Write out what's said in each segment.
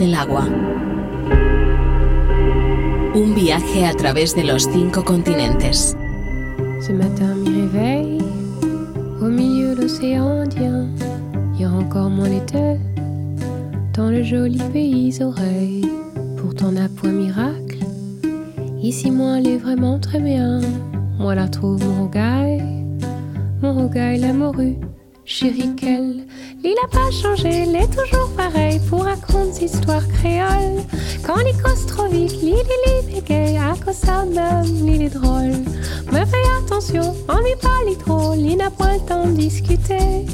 orillas del. Un viaje a través de los cinco continentes. Ce matin, mi réveille au milieu de l'océan Indien. Il y a encore moins l'été dans le joli pays oreilles. Pourtant, n'a point miracle. Ici, moi, elle est vraiment très bien. Moi, la trouve mon rogaille, mon rogaille, la morue, chérie qu'elle. Il n'a pas changé, il est toujours pareil pour raconter histoires créoles. Quand il cause trop vite, l'île est gay, à cause même, il est drôle. Mais fais attention, on n'est pas les trop, il n'a pas le temps de discuter.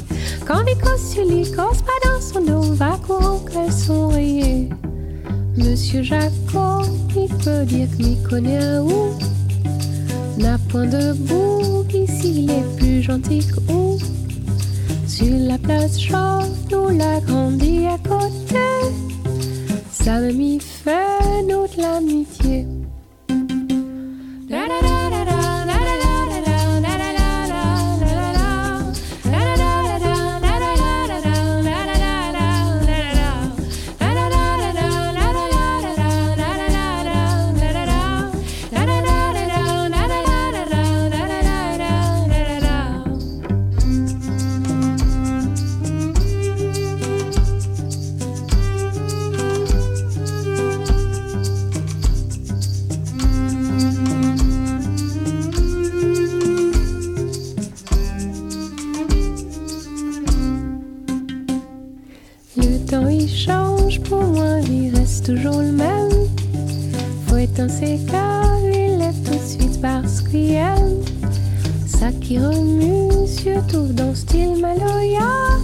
Quand il cause sur lui, cause pas dans son dos, va courant qu'elle sont. Monsieur Jacob, il peut dire qu'il connaît un où N'a point de bout, ici il est plus gentil que sur la place chaude nous l'a grandi à côté. Ça m'a mis fait notre l'amitié. dans ces cas, il est tout de suite parce qu'il aime. Ça qui remue, surtout dans style maloya.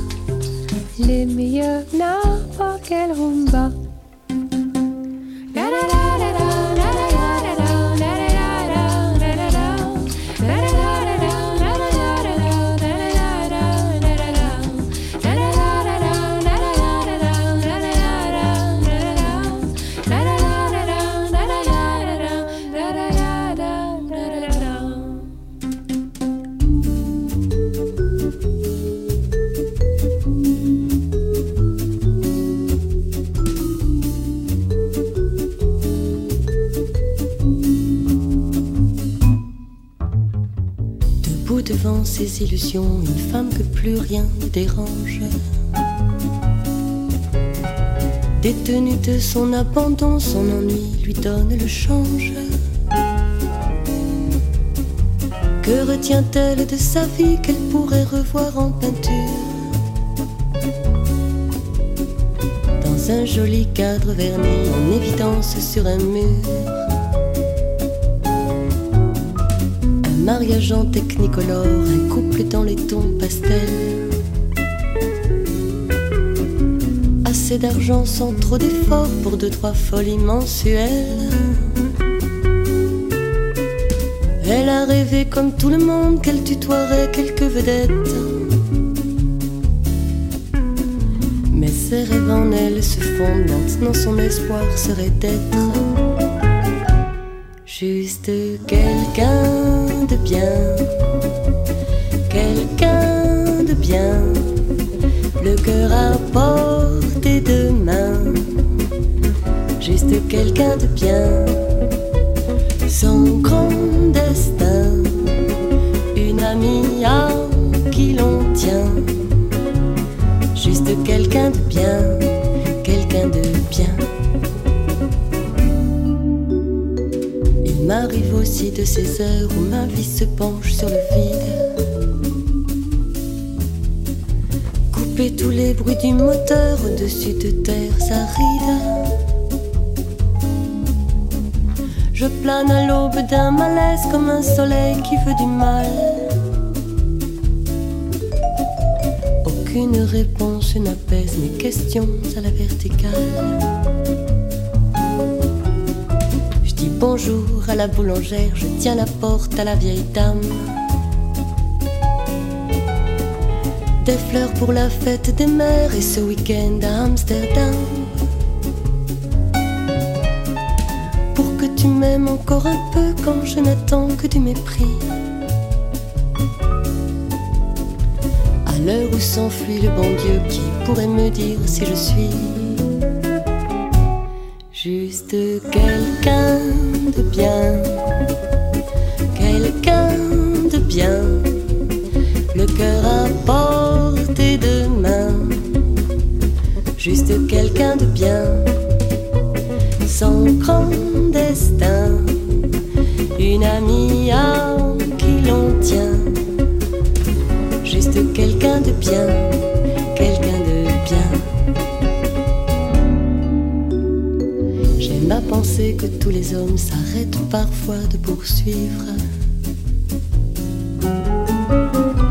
Les meilleurs n'importe quel rumba. Illusions, une femme que plus rien dérange. Détenue de son abandon, son ennui lui donne le change. Que retient-elle de sa vie qu'elle pourrait revoir en peinture? Dans un joli cadre verni en évidence sur un mur. Mariage en technicolore, un couple dans les tons pastels. Assez d'argent sans trop d'efforts pour deux, trois folies mensuelles. Elle a rêvé comme tout le monde qu'elle tutoierait quelques vedettes. Mais ses rêves en elle se fondent, maintenant son espoir serait d'être juste quelqu'un de bien, quelqu'un de bien, le cœur à portée de main, juste quelqu'un de bien, son grand de ces heures où ma vie se penche sur le vide. Couper tous les bruits du moteur au-dessus de terre aride. Je plane à l'aube d'un malaise comme un soleil qui veut du mal. Aucune réponse n'apaise mes questions à la verticale. À la boulangère, je tiens la porte à la vieille dame. Des fleurs pour la fête des mères et ce week-end à Amsterdam. Pour que tu m'aimes encore un peu quand je n'attends que du mépris. À l'heure où s'enfuit le bon Dieu qui pourrait me dire si je suis Juste quelqu'un de bien, quelqu'un de bien, le cœur à portée de main. Juste quelqu'un de bien, sans grand destin, une amie à qui l'on tient. Juste quelqu'un de bien, Que tous les hommes s'arrêtent parfois de poursuivre.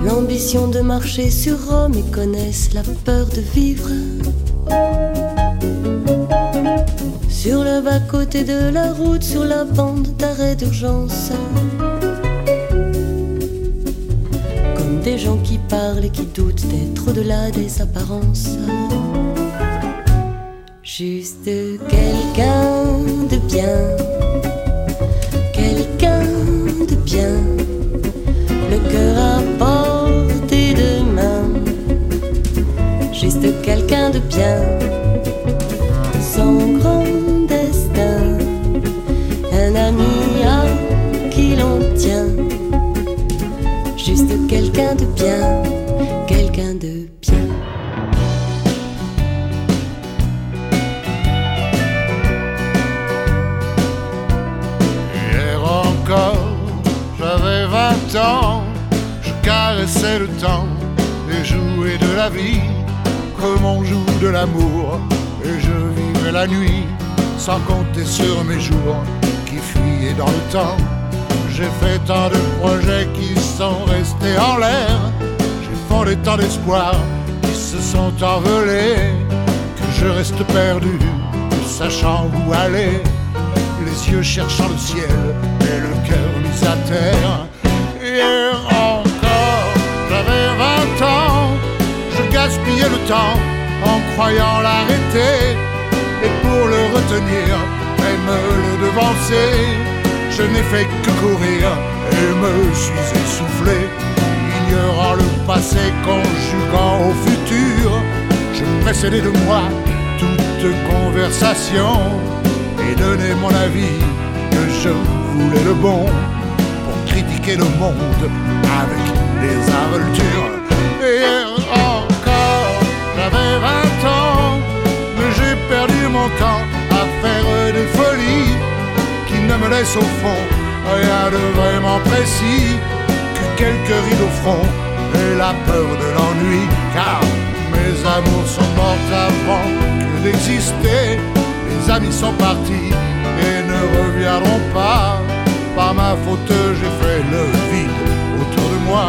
L'ambition de marcher sur Rome et connaissent la peur de vivre. Sur le bas-côté de la route, sur la bande d'arrêt d'urgence. Comme des gens qui parlent et qui doutent d'être au-delà des apparences. Juste quelqu'un de bien, quelqu'un de bien, le cœur à portée de main. Juste quelqu'un de bien, caressais le temps et jouais de la vie comme on joue de l'amour. Et je vivais la nuit sans compter sur mes jours qui fuyaient dans le temps. J'ai fait tant de projets qui sont restés en l'air. J'ai fondé tant d'espoirs qui se sont envolés que je reste perdu, sachant où aller les yeux cherchant le ciel et le cœur mis à terre. En croyant l'arrêter. Et pour le retenir, même le devancer, je n'ai fait que courir et me suis essoufflé. Ignorant le passé, conjuguant au futur, je précédais de moi toute conversation et donner mon avis que je voulais le bon pour critiquer le monde avec des involtures. Et encore, j'avais 20 ans, mais j'ai perdu mon temps à faire des folies qui ne me laissent au fond rien de vraiment précis que quelques rides au front et la peur de l'ennui car mes amours sont morts avant que d'exister les amis sont partis et ne reviendront pas. Par ma faute, j'ai fait le vide autour de moi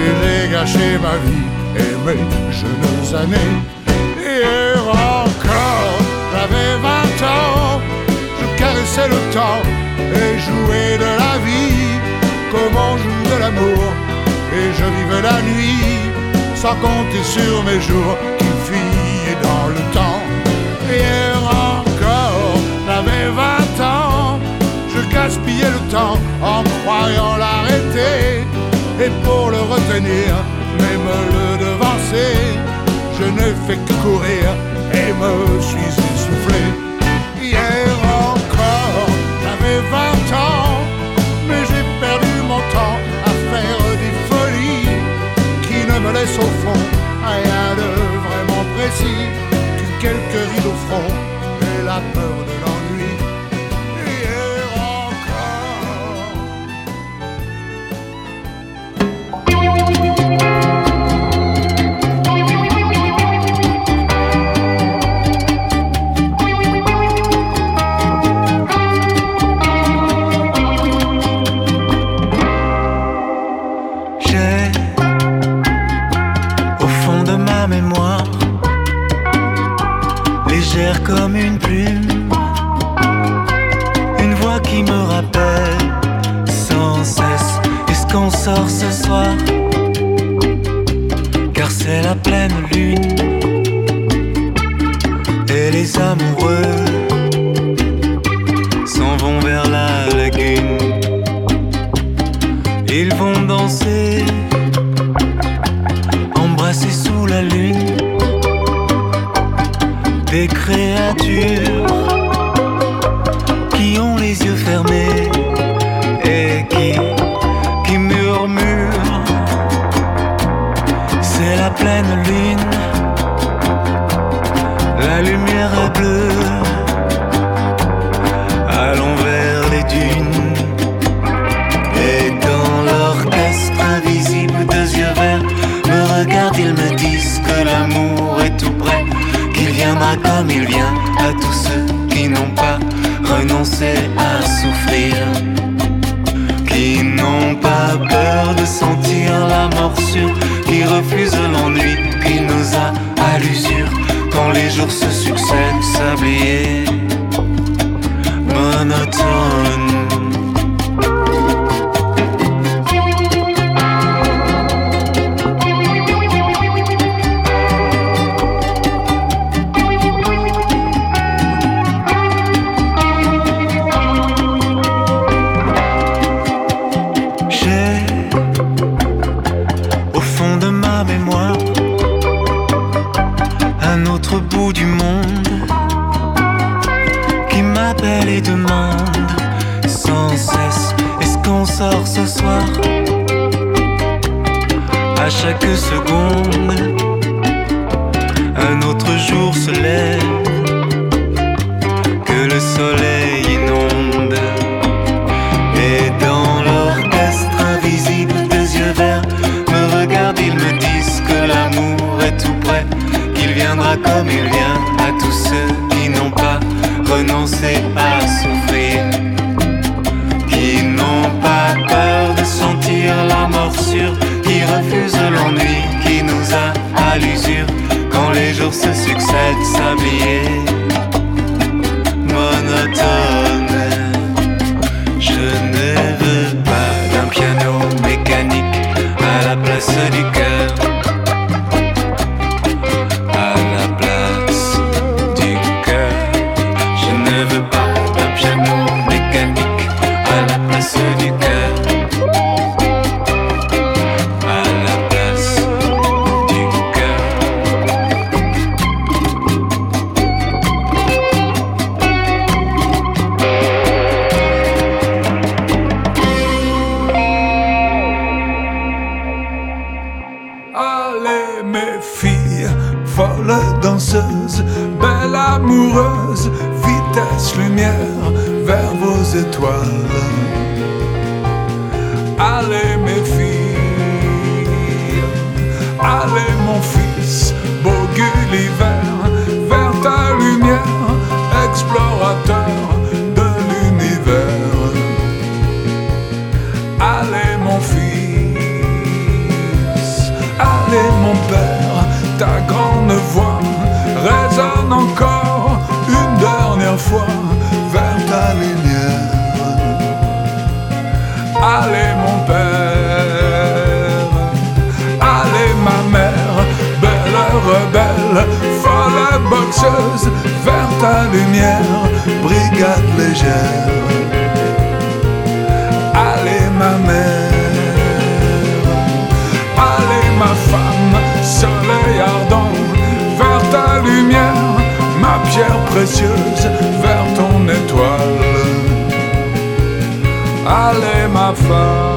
et j'ai gâché ma vie et mes jeunes années. Hier encore, j'avais 20 ans, je caressais le temps et jouais de la vie comme on joue de l'amour. Et je vivais la nuit sans compter sur mes jours qui fuyaient dans le temps. Hier encore, j'avais 20 ans, je gaspillais le temps en croyant l'arrêter. Et pour le retenir, le devancer, je ne fais que courir et me suis essoufflé. Hier encore, j'avais 20 ans, mais j'ai perdu mon temps à faire des folies qui ne me laissent au fond rien de vraiment précis que quelques rides au front et la peur de l'ennui. Comme une plume, une voix qui me rappelle sans cesse est-ce qu'on sort ce soir, car c'est la pleine lune et les amoureux à tous ceux qui n'ont pas renoncé à souffrir qui n'ont pas peur de sentir la morsure, qui refusent l'ennui, qui nous a à l'usure quand les jours se succèdent, sablier monotone. À chaque seconde un autre jour se lève que le soleil inonde. Et dans l'orchestre invisible des yeux verts me regardent, ils me disent que l'amour est tout près, qu'il viendra comme il vient à tous ceux qui n'ont pas renoncé à souffrir, qui n'ont pas peur de sentir la morsure, qui refusent l'ennui, qui nous a à l'usure quand les jours se succèdent, s'habiller monotone. Vers ta lumière. Allez mon père, allez ma mère, belle rebelle, folle boxeuse, vers ta lumière, brigade légère. Allez ma mère, pierre précieuse, vers ton étoile. Allez ma femme.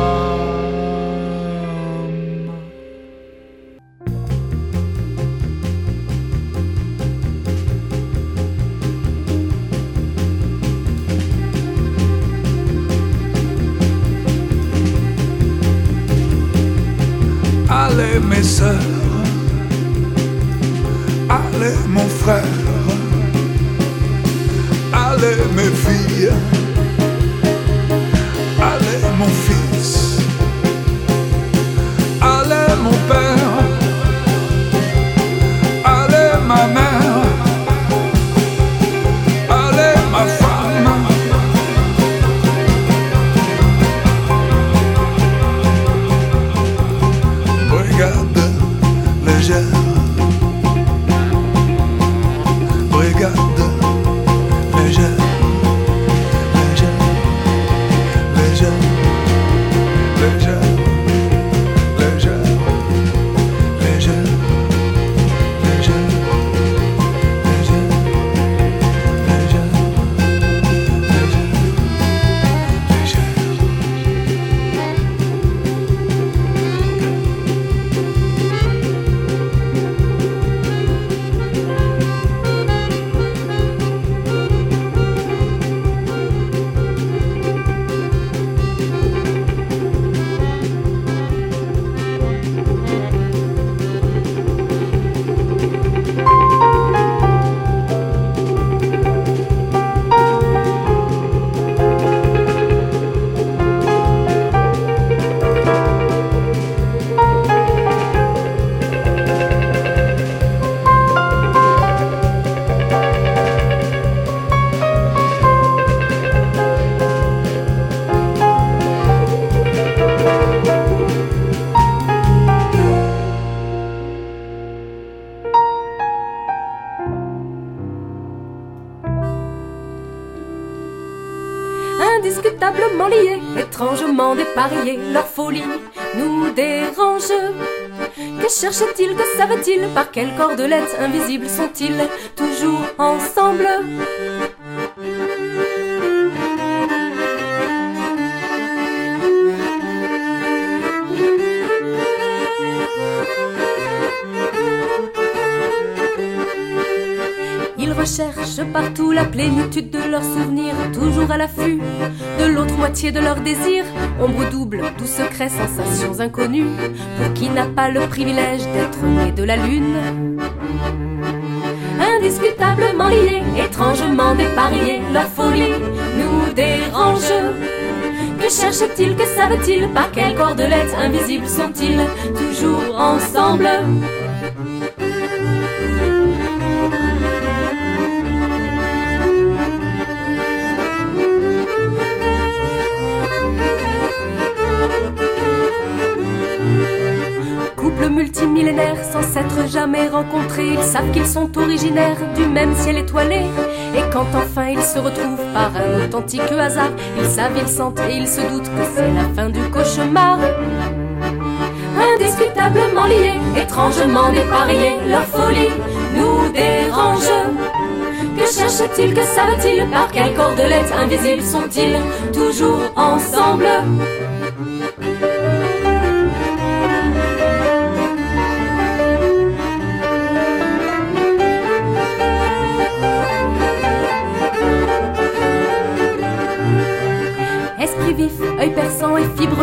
Dépareillés, leur folie nous dérange. Que cherchent-ils, que savent-ils, par quelle cordelette invisible sont-ils toujours ensemble? Cherchent partout la plénitude de leurs souvenirs, toujours à l'affût de l'autre moitié de leur désir. Ombre double, tout secret, sensations inconnues, pour qui n'a pas le privilège d'être né de la lune. Indiscutablement liés, étrangement dépareillés, leur folie nous dérange. Que cherchent-ils, que savent-ils, par quelle cordelette invisible sont-ils toujours ensemble? Sans s'être jamais rencontrés. Ils savent qu'ils sont originaires du même ciel étoilé. Et quand enfin ils se retrouvent par un authentique hasard, ils savent, ils sentent et ils se doutent que c'est la fin du cauchemar. Indiscutablement liés, étrangement dépareillés, leur folie nous dérange. Que cherchent-ils, que savent-ils, par quelle cordelette invisible sont-ils toujours ensemble?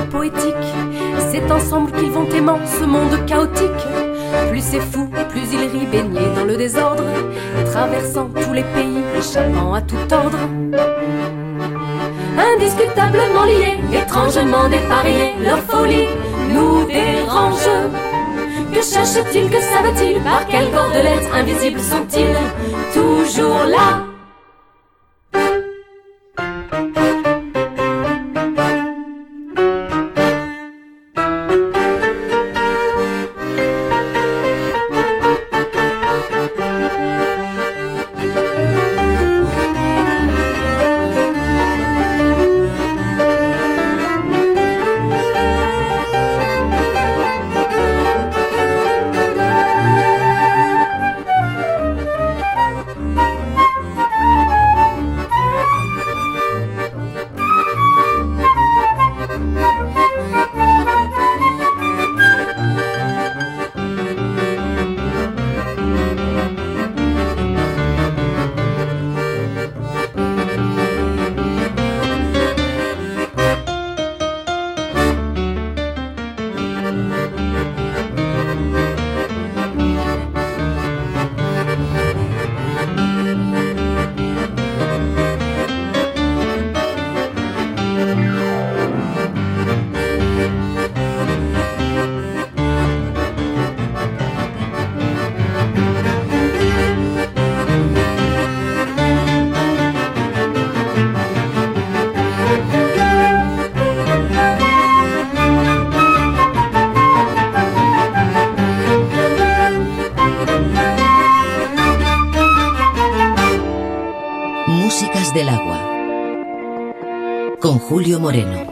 Poétique. C'est ensemble qu'ils vont aimant ce monde chaotique. Plus c'est fou, plus il rit baigné dans le désordre, traversant tous les pays, échappant à tout ordre. Indiscutablement liés, étrangement dépareillés, leur folie nous dérange. Que cherchent-ils, que savent-ils, par quelle cordelette invisible sont-ils toujours là? Moreno.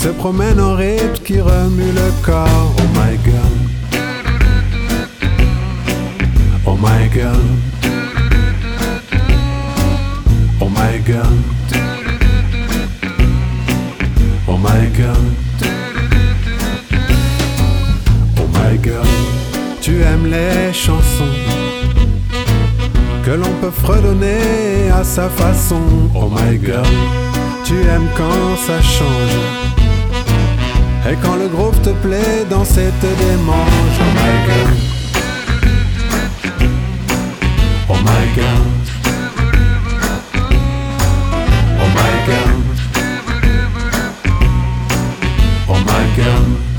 Moreno. promène en rythme qui remue le corps. Oh my god. Oh my god. Oh my god. Oh my god. Oh my god. Tu aimes les chansons que l'on peut fredonner à sa façon. Oh my god. Tu aimes quand ça change et quand le groupe te plaît dans cette démange, oh my god. Oh my god. Oh my god. Oh my god.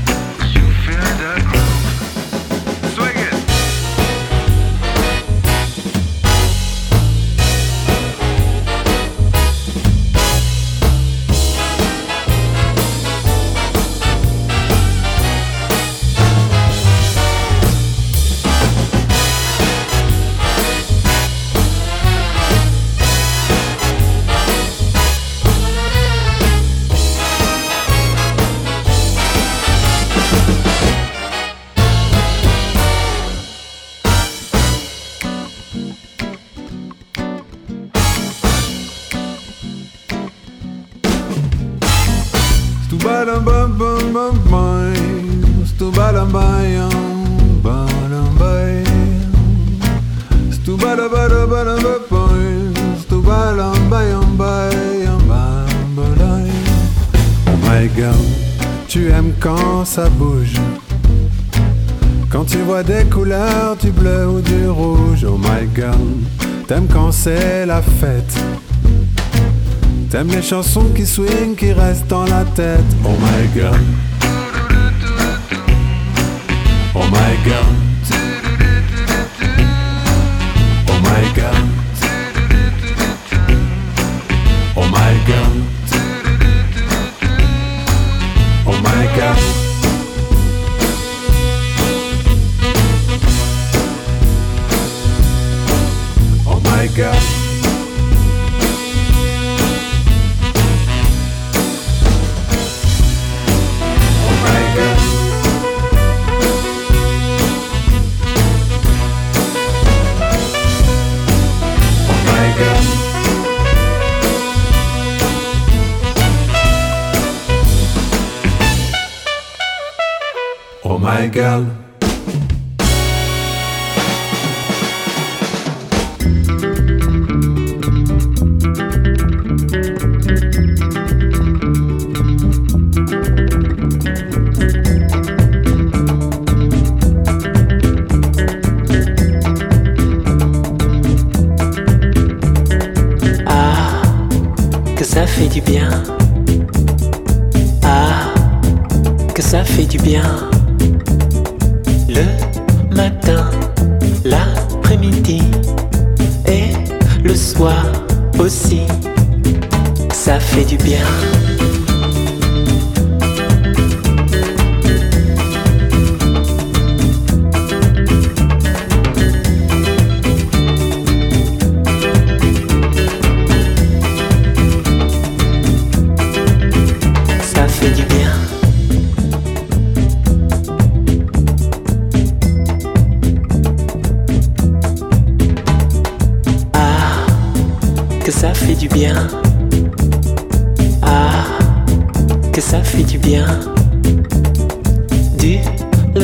C'est la fête. T'aimes les chansons qui swing, qui restent dans la tête, oh my god. Oh my god. Oh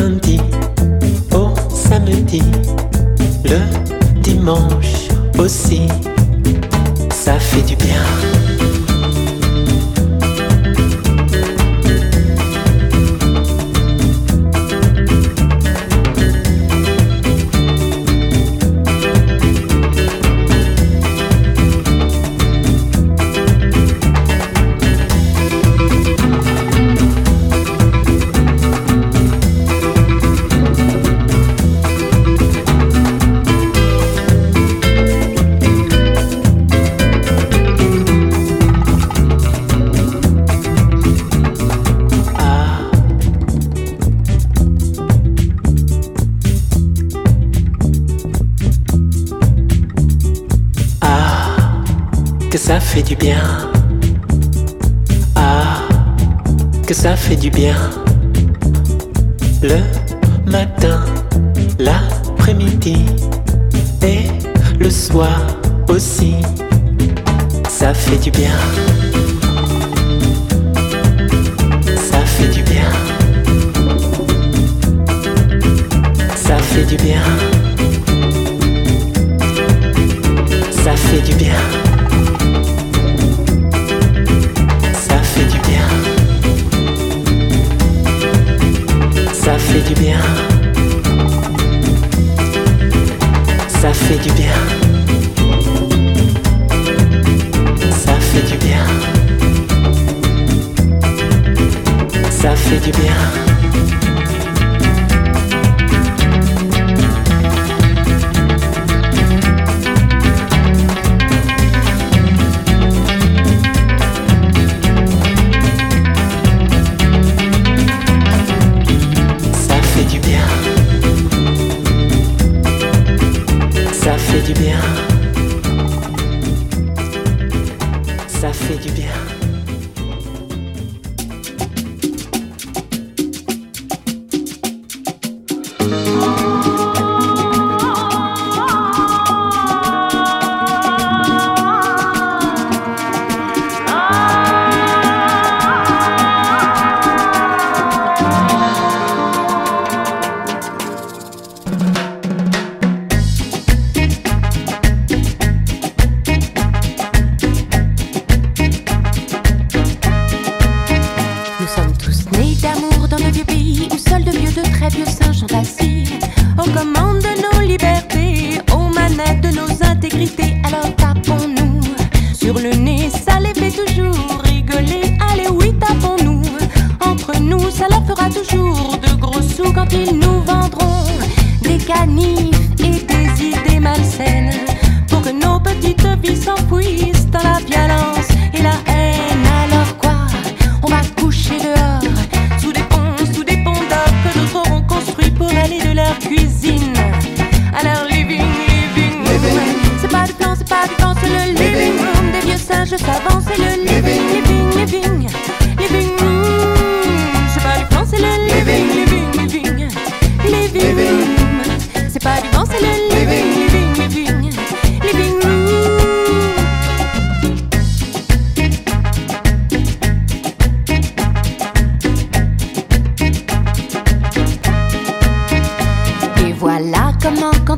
lundi au samedi, le dimanche aussi, ça fait du bien. fait du bien. Ah, que ça fait du bien. Le matin, l'après-midi et le soir aussi. Ça fait du bien. Ça fait du bien. Ça fait du bien. Ça fait du bien. Ça fait du bien. Ça fait du bien. Ça fait du bien. Ça fait du bien.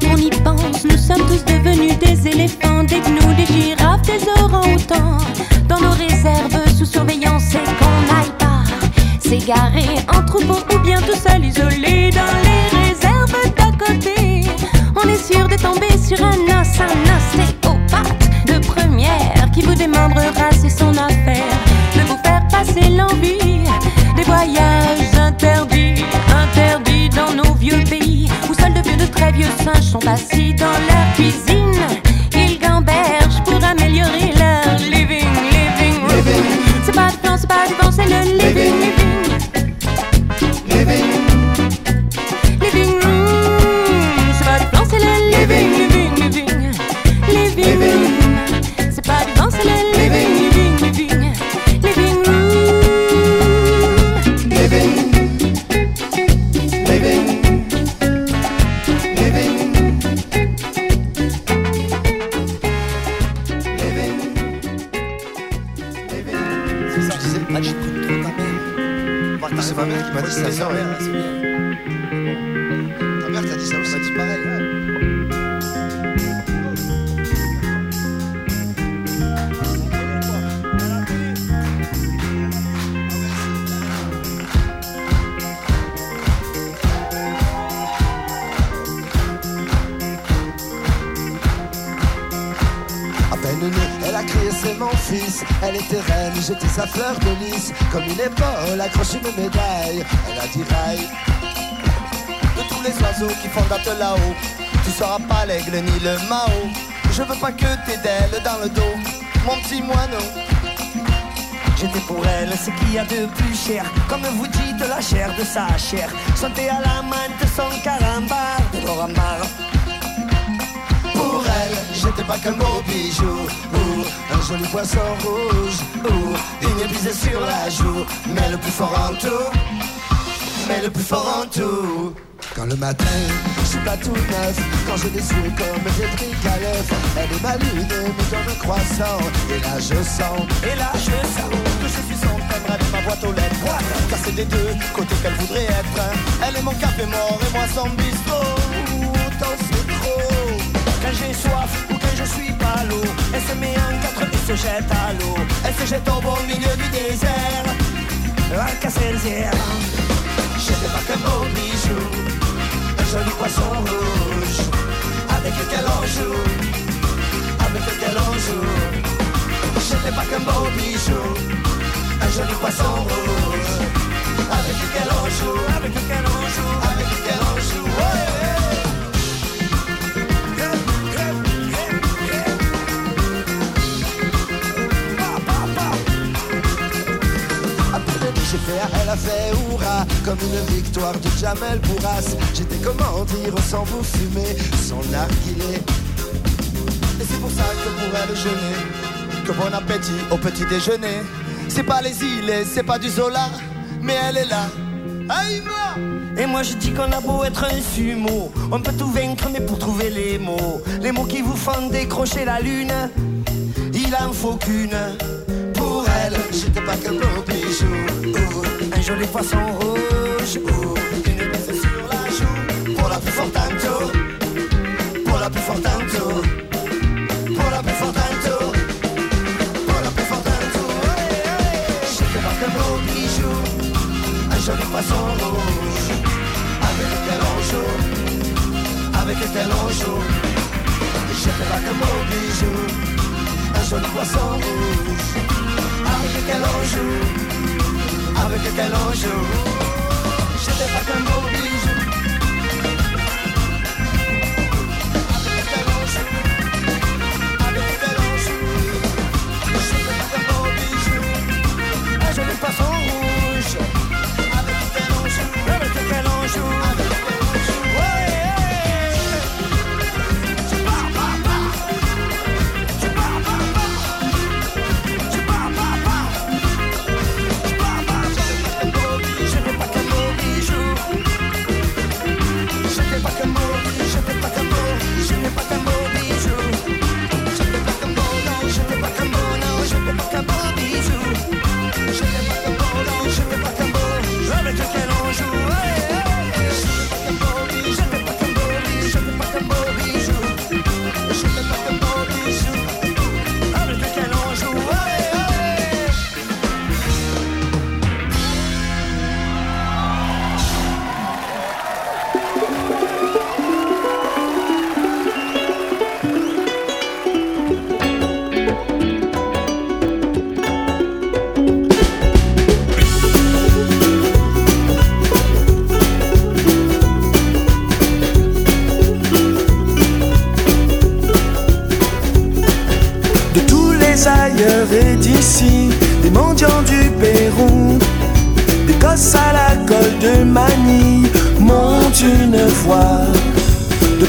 on y pense, nous sommes tous devenus des éléphants, des gnous, des girafes, des orangs-outans. Dans nos réserves, sous surveillance, et qu'on n'aille pas s'égarer en troupeau ou bien tout seul isolé dans les réserves d'à côté. On est sûr de tomber sur un os, un ostéopathe de première qui vous démembrera, c'est son affaire, de vous faire passer l'envie des voyages interdits, interdits dans nos vieux pays. Les vieux singes sont assis dans la cuisine. My Elle était reine, j'étais sa fleur de lys. Comme une épaule accroche une médaille. Elle a dit rail. De tous les oiseaux qui fondent là-haut Tu seras pas l'aigle ni le Mao. Je veux pas que t'aies d'ailes dans le dos Mon petit moineau. J'étais pour elle ce qu'il y a de plus cher. Comme vous dites la chair de sa chair. Santé à la menthe, son carambar. De l'orambar j'étais pas qu'un beau bijou. Ou un joli poisson rouge. Ou une épisée sur la joue. Mais le plus fort en tout, mais le plus fort en tout. Quand le matin, je suis pas tout neuf. Quand des yeux comme des briques Elle est ma lune, me donne un croissant. Et là je sens, et là je sens Que je suis son thème avec ma boîte aux lettres. Car c'est des deux côtés qu'elle voudrait être. Elle est mon café mort et moi son bistrot j'ai soif ou que je suis pas l'eau Elle se met en quatre et se jette à l'eau. Elle se jette au beau milieu du désert. Airs J'étais pas qu'un beau bijou Un joli poisson rouge. Avec lequel on joue Avec lequel on joue. J'étais pas qu'un beau bijou Un joli poisson rouge. Avec lequel on joue Avec lequel on joue elle a fait hurrah Comme une victoire de Jamel Bourras J'étais comment dire sans vous fumer Son narguilé Et c'est pour ça que pour elle je Que bon appétit au petit déjeuner. C'est pas les îles, c'est pas du Zola Mais elle est là. Et moi je dis qu'on a beau être un sumo On peut tout vaincre mais pour trouver les mots Les mots qui vous font décrocher la lune Il en faut qu'une Pour elle, j'étais pas qu'un beau bijou. Ou Un joli poisson rouge. Ou Une baisse sur la joue. Pour la plus forte tanto Pour la plus forte tanto Pour la plus forte tanto Pour la plus forte tanto J'étais pas qu'un beau bijou. Un joli poisson rouge. Avec lequel on joue, avec lequel on joue. J'étais pas qu'un beau bijou, un joli poisson rouge, avec lequel on joue, avec lequel on joue. J'étais pas qu'un beau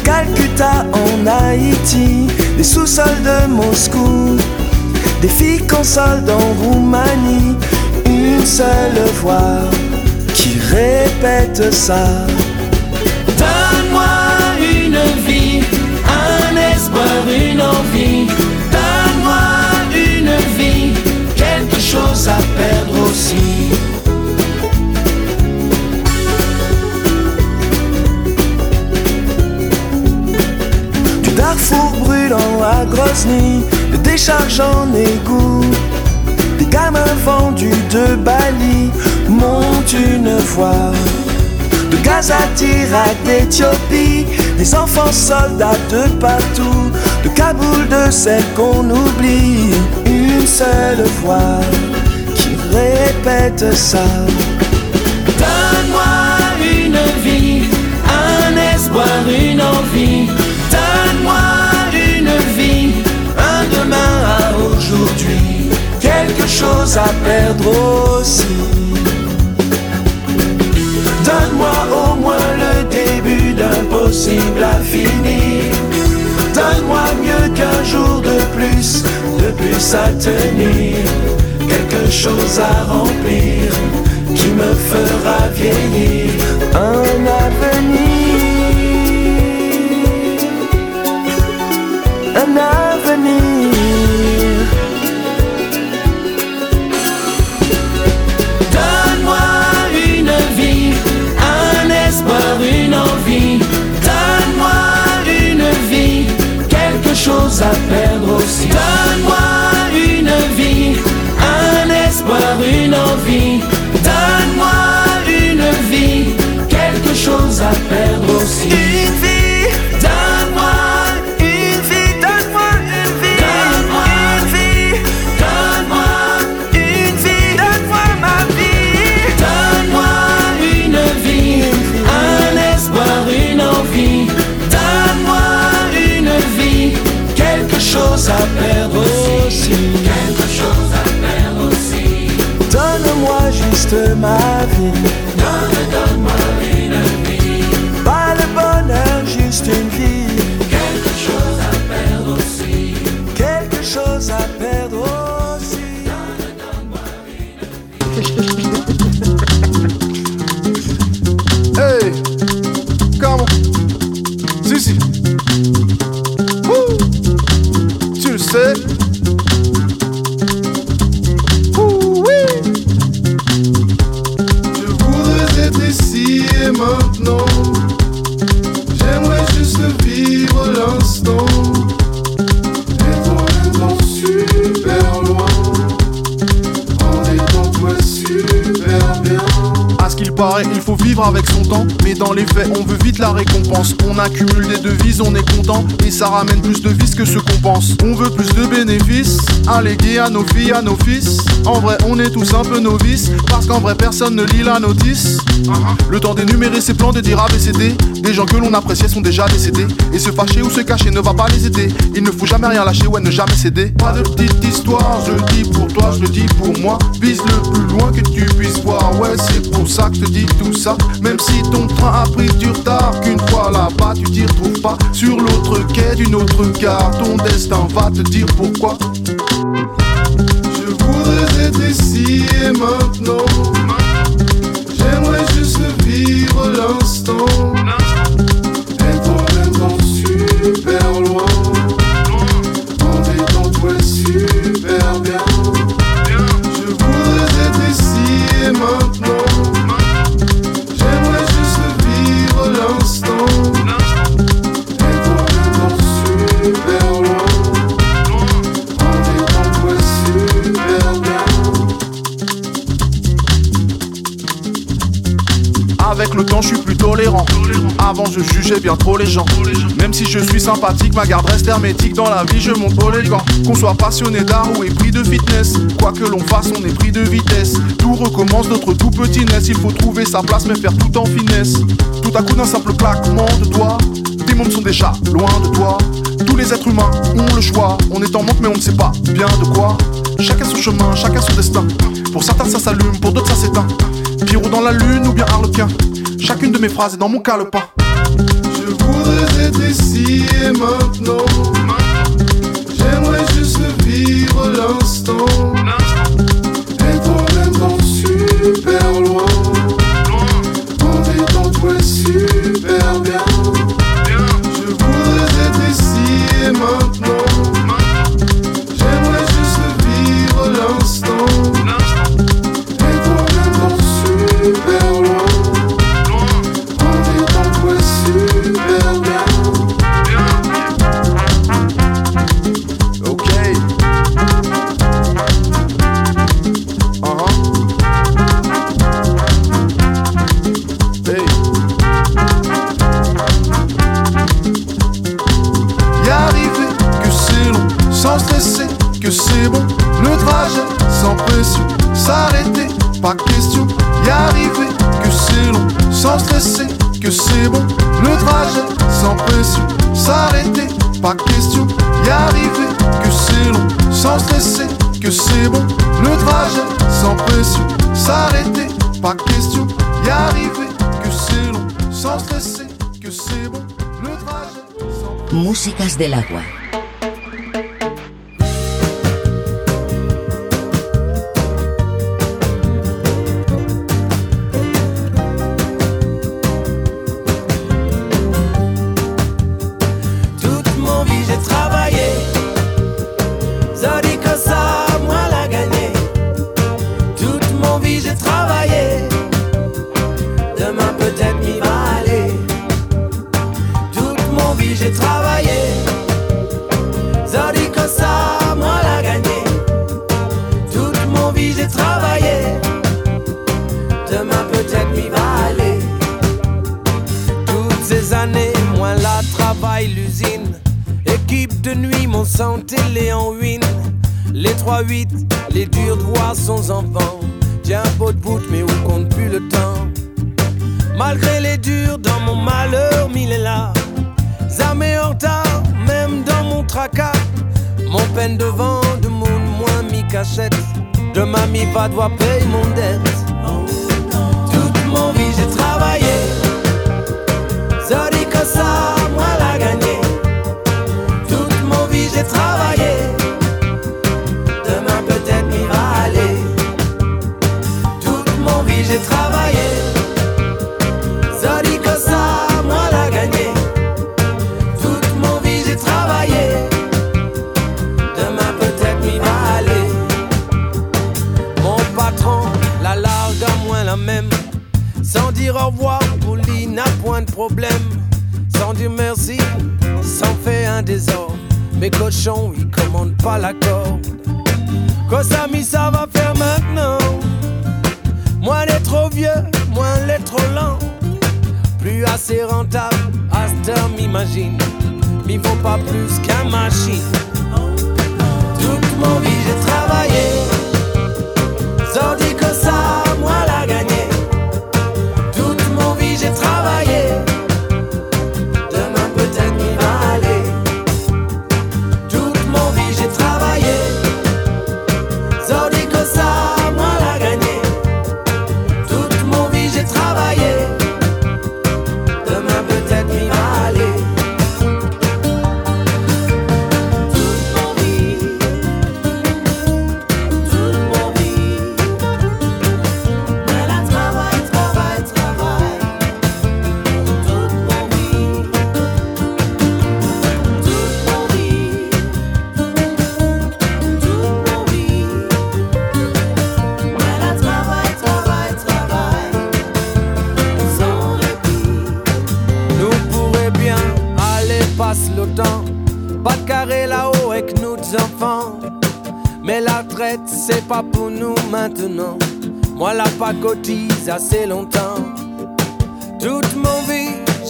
Calcutta en Haïti, des sous-sols de Moscou, des filles consolent en Roumanie, une seule voix qui répète ça. Donne-moi une vie, un espoir, une envie. Donne-moi une vie, quelque chose à perdre aussi. Carrefours brûlants à Grozny, de décharges en égout. Des gamins vendus de Bali montent une fois. De Gaza, d'Irak, d'Éthiopie, des enfants soldats de partout, de Kaboul, de celle qu'on oublie, une seule voix qui répète ça. Donne-moi une vie, un espoir, une envie. Quelque chose à perdre aussi. Donne-moi au moins le début d'un possible à finir. Donne-moi mieux qu'un jour de plus, de plus à tenir. Quelque chose à remplir qui me fera vieillir. Un avenir. Chose à perdre aussi. Donne-moi une vie, un espoir, une envie. Donne-moi une vie, quelque chose à perdre aussi. Juste ma vie. Avec son temps. Mais dans les faits, on veut vite la récompense. On accumule des devises, on est content. Et ça ramène plus de vices que ce qu'on pense. On veut plus de bénéfices, allégués à nos filles, à nos fils. En vrai, on est tous un peu novices. Parce qu'en vrai, personne ne lit la notice. Le temps d'énumérer ses plans, de dire ABCD. Des gens que l'on appréciait sont déjà décédés. Et se fâcher ou se cacher ne va pas les aider. Il ne faut jamais rien lâcher, ouais, ne jamais céder. Pas de petite histoire, je le dis pour toi, je le dis pour moi. Vise le plus loin que tu puisses voir, ouais, c'est pour ça que je te dis tout ça. Même si ton train a pris du retard, qu'une fois là-bas, tu t'y retrouves pas. Sur l'autre quai d'une autre gare, ton destin va te dire pourquoi. Je voudrais être ici et maintenant. J'aimerais juste vivre l'instant. Je suis plus tolérant. Avant, je jugeais bien trop les gens. Même si je suis sympathique, ma garde reste hermétique. Dans la vie, je monte les gants. Qu'on soit passionné d'art ou épris de fitness. Quoi que l'on fasse, on est pris de vitesse. Tout recommence notre tout petit nest. Il faut trouver sa place, mais faire tout en finesse. Tout à coup, d'un simple claquement de doigts, des mondes sont déjà loin de toi. Tous les êtres humains ont le choix. On est en manque, mais on ne sait pas bien de quoi. Chacun son chemin, chacun son destin. Pour certains, ça s'allume, pour d'autres, ça s'éteint. Pierrot dans la lune ou bien Harlequin. Chacune de mes phrases est dans mon calepin. Je voudrais être ici et maintenant. J'aimerais juste vivre l'instant. Et toi maintenant super loin. En étant toi super bien. Je voudrais être ici et maintenant. s'arrêter, pas question y arriver, que c'est long, sans se laisser, que c'est bon, le trajet. Músicas del agua.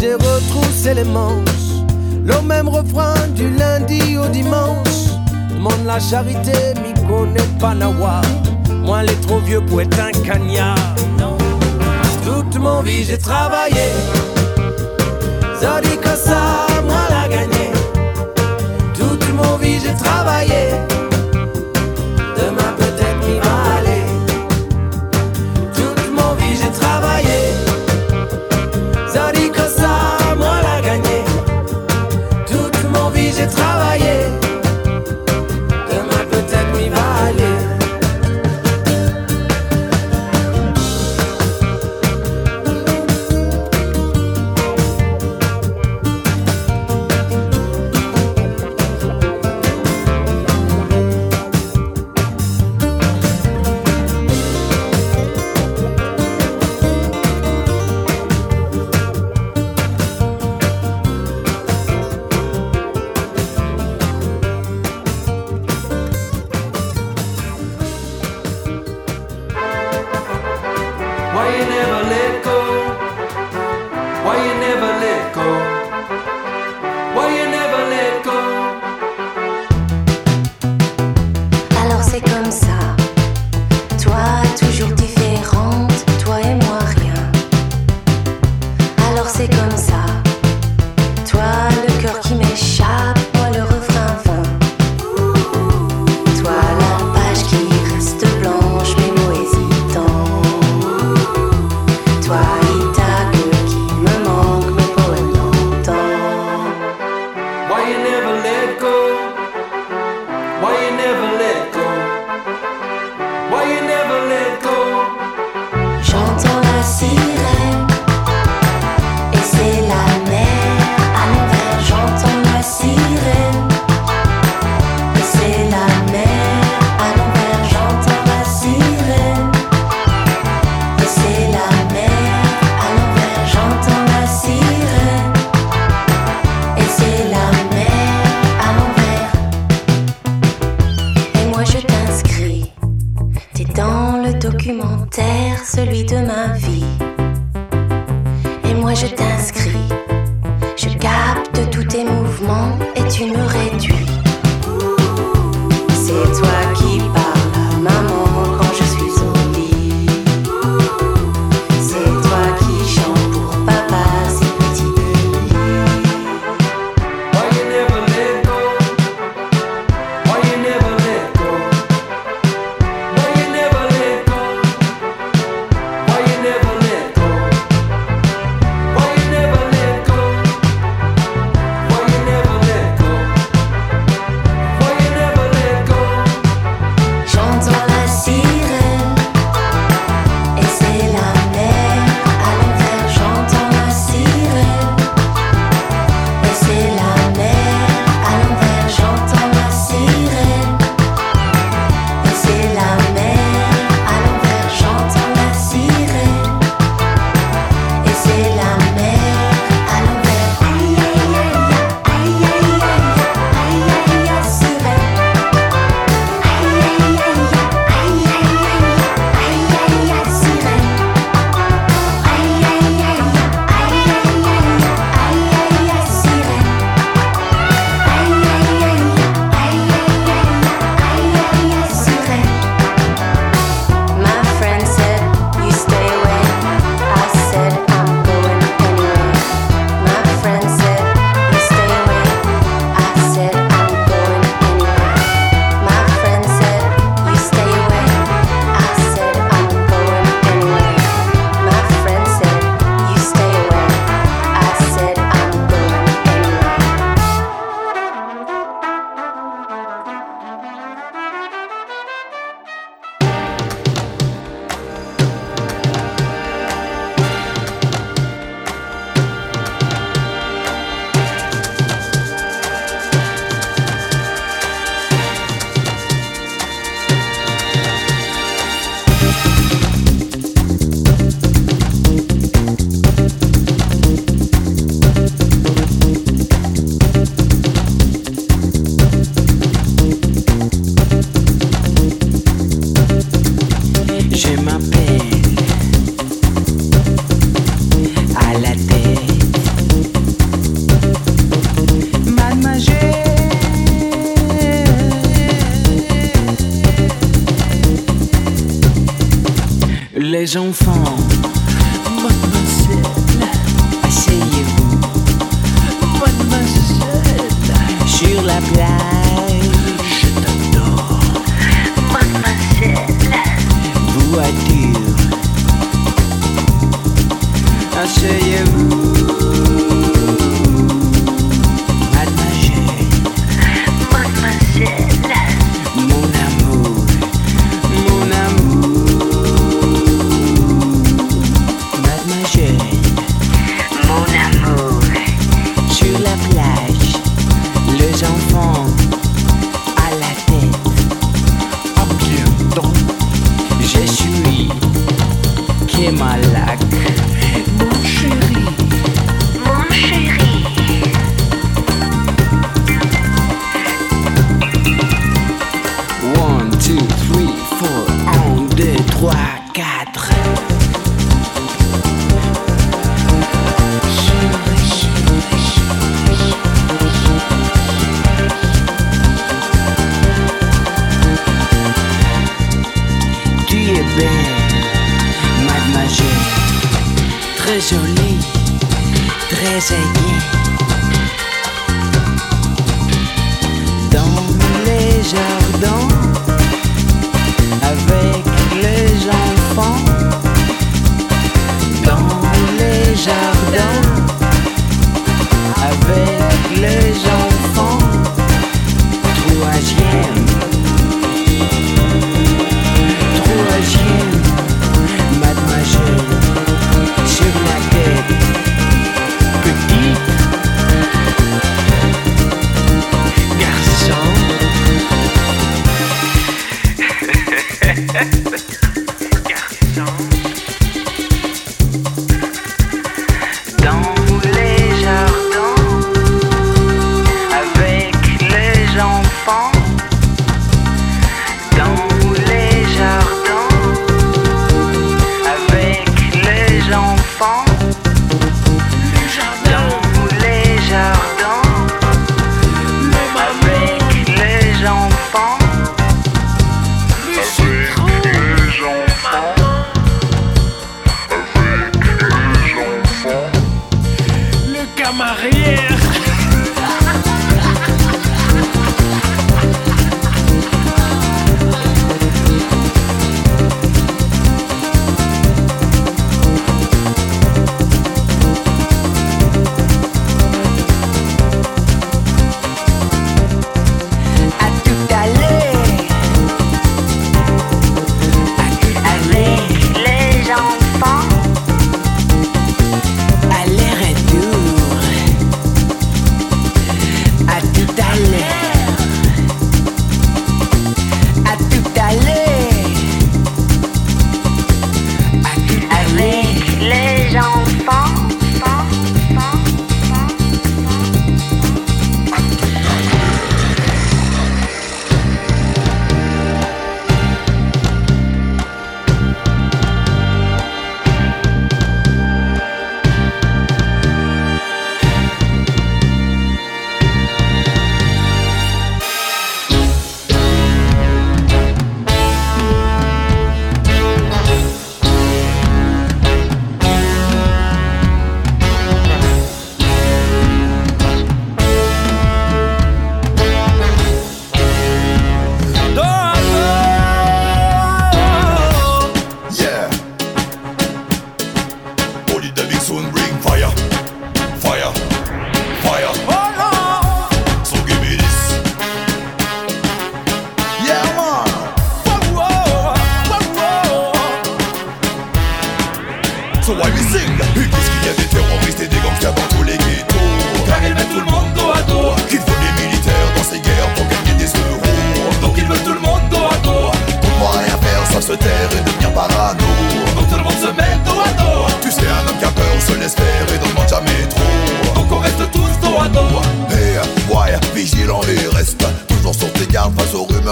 j'ai retroussé les manches. Le même refrain du lundi au dimanche. Demande la charité, m'y connaît pas nawa. Moi, les trop vieux pour être un cagnard. Toute mon vie, j'ai travaillé. Zodi ça, moi la gagné. Toute mon vie, j'ai travaillé.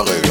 Espérer